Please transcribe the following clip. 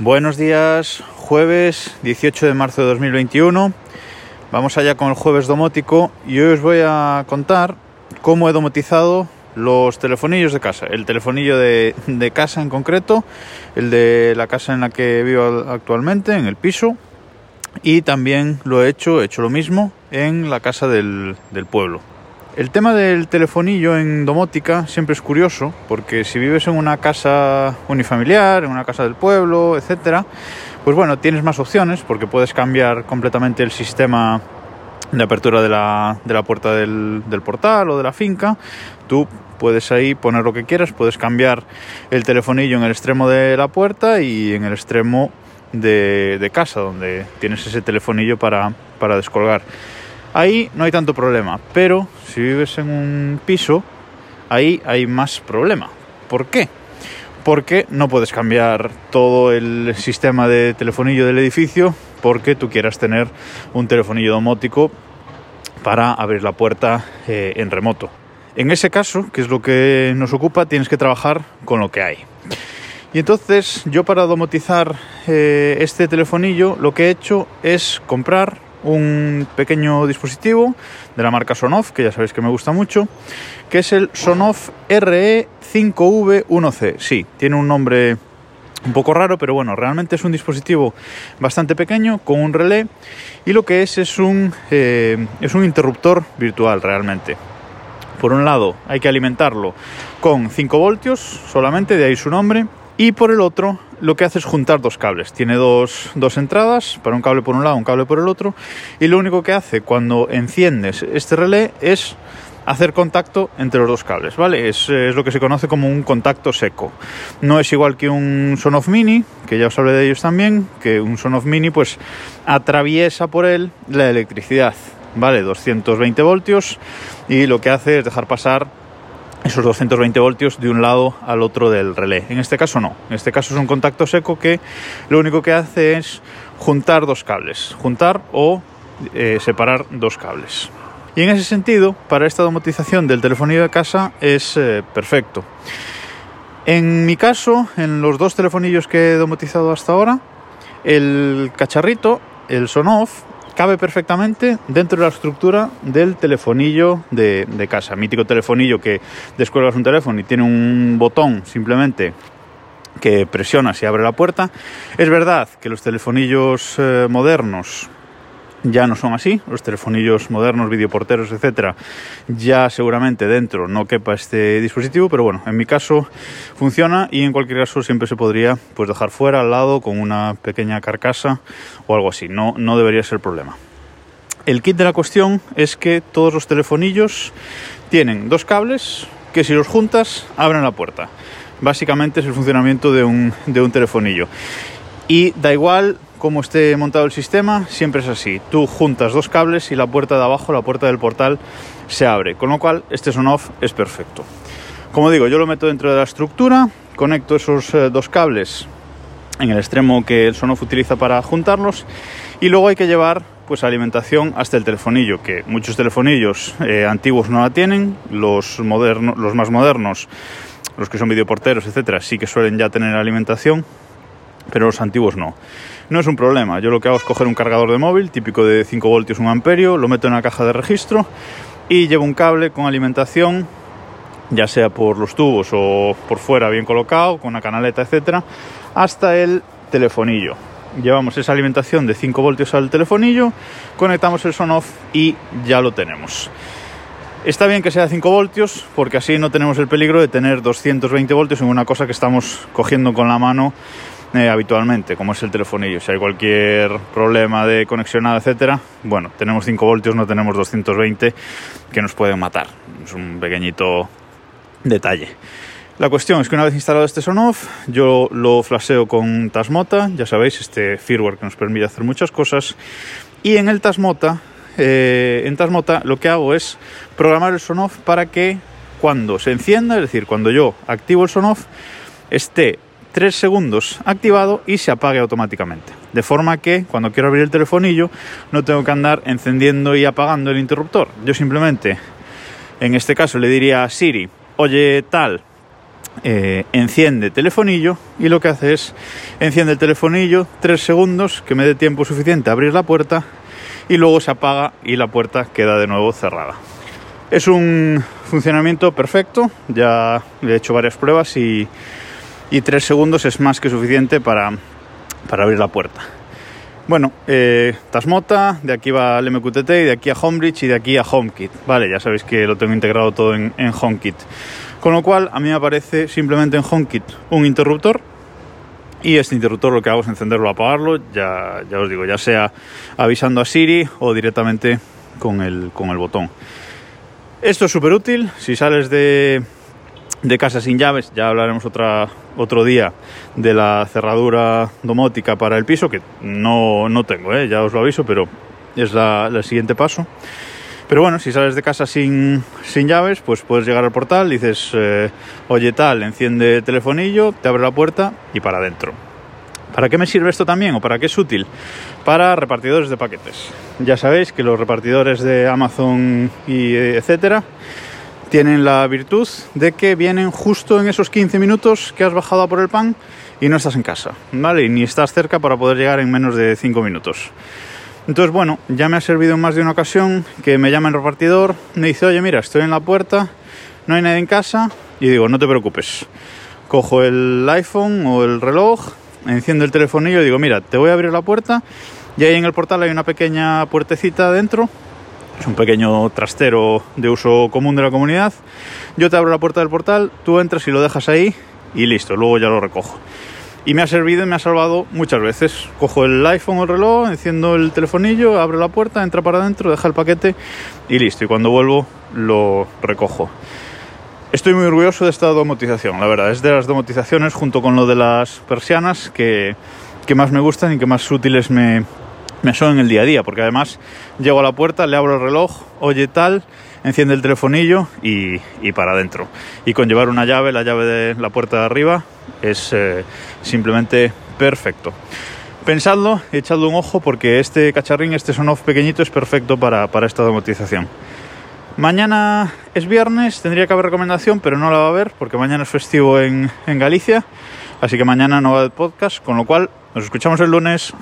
Buenos días, jueves 18 de marzo de 2021. Vamos allá con el jueves domótico y hoy os voy a contar cómo he domotizado los telefonillos de casa. El telefonillo de, de casa en concreto, el de la casa en la que vivo actualmente, en el piso. Y también lo he hecho, he hecho lo mismo en la casa del, del pueblo. El tema del telefonillo en domótica siempre es curioso, porque si vives en una casa unifamiliar, en una casa del pueblo, etcétera, pues bueno, tienes más opciones porque puedes cambiar completamente el sistema de apertura de la, de la puerta del, del, portal o de la finca. Tú puedes ahí poner lo que quieras, puedes cambiar el telefonillo en el extremo de la puerta y en el extremo de, de casa, donde tienes ese telefonillo para, para descolgar. Ahí no hay tanto problema, pero si vives en un piso, ahí hay más problema. ¿Por qué? Porque no puedes cambiar todo el sistema de telefonillo del edificio porque tú quieras tener un telefonillo domótico para abrir la puerta eh, en remoto. En ese caso, que es lo que nos ocupa, tienes que trabajar con lo que hay. Y entonces yo para domotizar eh, este telefonillo lo que he hecho es comprar un pequeño dispositivo de la marca Sonoff, que ya sabéis que me gusta mucho, que es el Sonoff RE5V1C. Sí, tiene un nombre un poco raro, pero bueno, realmente es un dispositivo bastante pequeño con un relé y lo que es es un, eh, es un interruptor virtual realmente. Por un lado hay que alimentarlo con 5 voltios solamente, de ahí su nombre, y por el otro lo que hace es juntar dos cables. Tiene dos, dos, entradas, para un cable por un lado, un cable por el otro, y lo único que hace cuando enciendes este relé es hacer contacto entre los dos cables, ¿vale? Es, es, lo que se conoce como un contacto seco. No es igual que un Sonoff Mini, que ya os hablé de ellos también, que un Sonoff Mini pues atraviesa por él la electricidad, ¿vale? 220 voltios y lo que hace es dejar pasar esos 220 voltios de un lado al otro del relé. En este caso no, en este caso es un contacto seco que lo único que hace es juntar dos cables, juntar o eh, separar dos cables. Y en ese sentido, para esta domotización del telefonillo de casa es eh, perfecto. En mi caso, en los dos telefonillos que he domotizado hasta ahora, el cacharrito, el Sonoff, cabe perfectamente dentro de la estructura del telefonillo de, casa. Mítico telefonillo que descuelgas un teléfono y tiene un botón simplemente que presionas y abre la puerta. Es verdad que los telefonillos eh, modernos ya no son así, los telefonillos modernos, videoporteros, etcétera, ya seguramente dentro no quepa este dispositivo, pero bueno, en mi caso funciona y en cualquier caso siempre se podría pues dejar fuera al lado con una pequeña carcasa o algo así, no, no debería ser problema. El kit de la cuestión es que todos los telefonillos tienen dos cables que si los juntas abren la puerta. Básicamente es el funcionamiento de un, de un telefonillo. Y da igual cómo esté montado el sistema, siempre es así. Tú juntas dos cables y la puerta de abajo, la puerta del portal, se abre. Con lo cual, este son-off es perfecto. Como digo, yo lo meto dentro de la estructura, conecto esos eh, dos cables en el extremo que el Sonoff utiliza para juntarlos y luego hay que llevar pues alimentación hasta el telefonillo, que muchos telefonillos eh, antiguos no la tienen, los, modernos, los más modernos, los que son videoporteros, etcétera, sí que suelen ya tener alimentación, pero los antiguos no. No es un problema. Yo lo que hago es coger un cargador de móvil, típico de 5 voltios, 1 amperio, lo meto en una caja de registro y llevo un cable con alimentación, ya sea por los tubos o por fuera bien colocado, con una canaleta, etcétera, hasta el telefonillo. Llevamos esa alimentación de 5 voltios al telefonillo, conectamos el son off y ya lo tenemos. Está bien que sea 5 voltios porque así no tenemos el peligro de tener 220 voltios en una cosa que estamos cogiendo con la mano eh, habitualmente, como es el telefonillo. Si hay cualquier problema de conexión, etcétera, bueno, tenemos 5 voltios, no tenemos 220 que nos pueden matar. Es un pequeñito detalle. La cuestión es que una vez instalado este Sonoff, yo lo flasheo con Tasmota, ya sabéis, este firmware que nos permite hacer muchas cosas. Y en el Tasmota, eh, en Tasmota lo que hago es programar el Sonoff para que cuando se encienda, es decir, cuando yo activo el Sonoff, esté 3 segundos activado y se apague automáticamente. De forma que cuando quiero abrir el telefonillo no tengo que andar encendiendo y apagando el interruptor. Yo simplemente, en este caso, le diría a Siri, oye tal, eh, enciende telefonillo y lo que hace es enciende el telefonillo tres segundos que me dé tiempo suficiente a abrir la puerta y luego se apaga y la puerta queda de nuevo cerrada. Es un funcionamiento perfecto, ya he hecho varias pruebas y, y tres segundos es más que suficiente para, para abrir la puerta. Bueno, eh, Tasmota, de aquí va al MQTT y de aquí a Homebridge y de aquí a HomeKit. Vale, ya sabéis que lo tengo integrado todo en, en HomeKit. Con lo cual, a mí me aparece simplemente en HomeKit un interruptor y este interruptor lo que hago es encenderlo apagarlo, ya, ya os digo, ya sea avisando a Siri o directamente con el, con el botón. Esto es súper útil si sales de, de casa sin llaves, ya hablaremos otra, otro día de la cerradura domótica para el piso, que no, no tengo, ¿eh? ya os lo aviso, pero es la, el siguiente paso. Pero bueno, si sales de casa sin, sin llaves, pues puedes llegar al portal, dices, eh, oye tal, enciende telefonillo, te abre la puerta y para adentro. ¿Para qué me sirve esto también o para qué es útil? Para repartidores de paquetes. Ya sabéis que los repartidores de Amazon y etcétera tienen la virtud de que vienen justo en esos 15 minutos que has bajado a por el pan y no estás en casa, ¿vale? Y ni estás cerca para poder llegar en menos de 5 minutos. Entonces, bueno, ya me ha servido en más de una ocasión que me llama el repartidor, me dice, oye, mira, estoy en la puerta, no hay nadie en casa, y digo, no te preocupes. Cojo el iPhone o el reloj, enciendo el telefonillo y digo, mira, te voy a abrir la puerta, y ahí en el portal hay una pequeña puertecita dentro, es un pequeño trastero de uso común de la comunidad. Yo te abro la puerta del portal, tú entras y lo dejas ahí y listo, luego ya lo recojo y me ha servido y me ha salvado muchas veces. Cojo el iPhone o el reloj, enciendo el telefonillo, abro la puerta, entra para adentro, deja el paquete y listo. Y cuando vuelvo lo recojo. Estoy muy orgulloso de esta domotización, la verdad. Es de las domotizaciones junto con lo de las persianas que, que más me gustan y que más útiles me, me son en el día a día, porque además llego a la puerta, le abro el reloj, oye tal, enciende el telefonillo y, y para adentro. Y con llevar una llave, la llave de la puerta de arriba, es eh, simplemente perfecto. Pensadlo, echadle un ojo porque este cacharrín, este son-off pequeñito es perfecto para, para esta domotización. Mañana es viernes, tendría que haber recomendación, pero no la va a haber porque mañana es festivo en, en Galicia, así que mañana no va haber podcast, con lo cual nos escuchamos el lunes.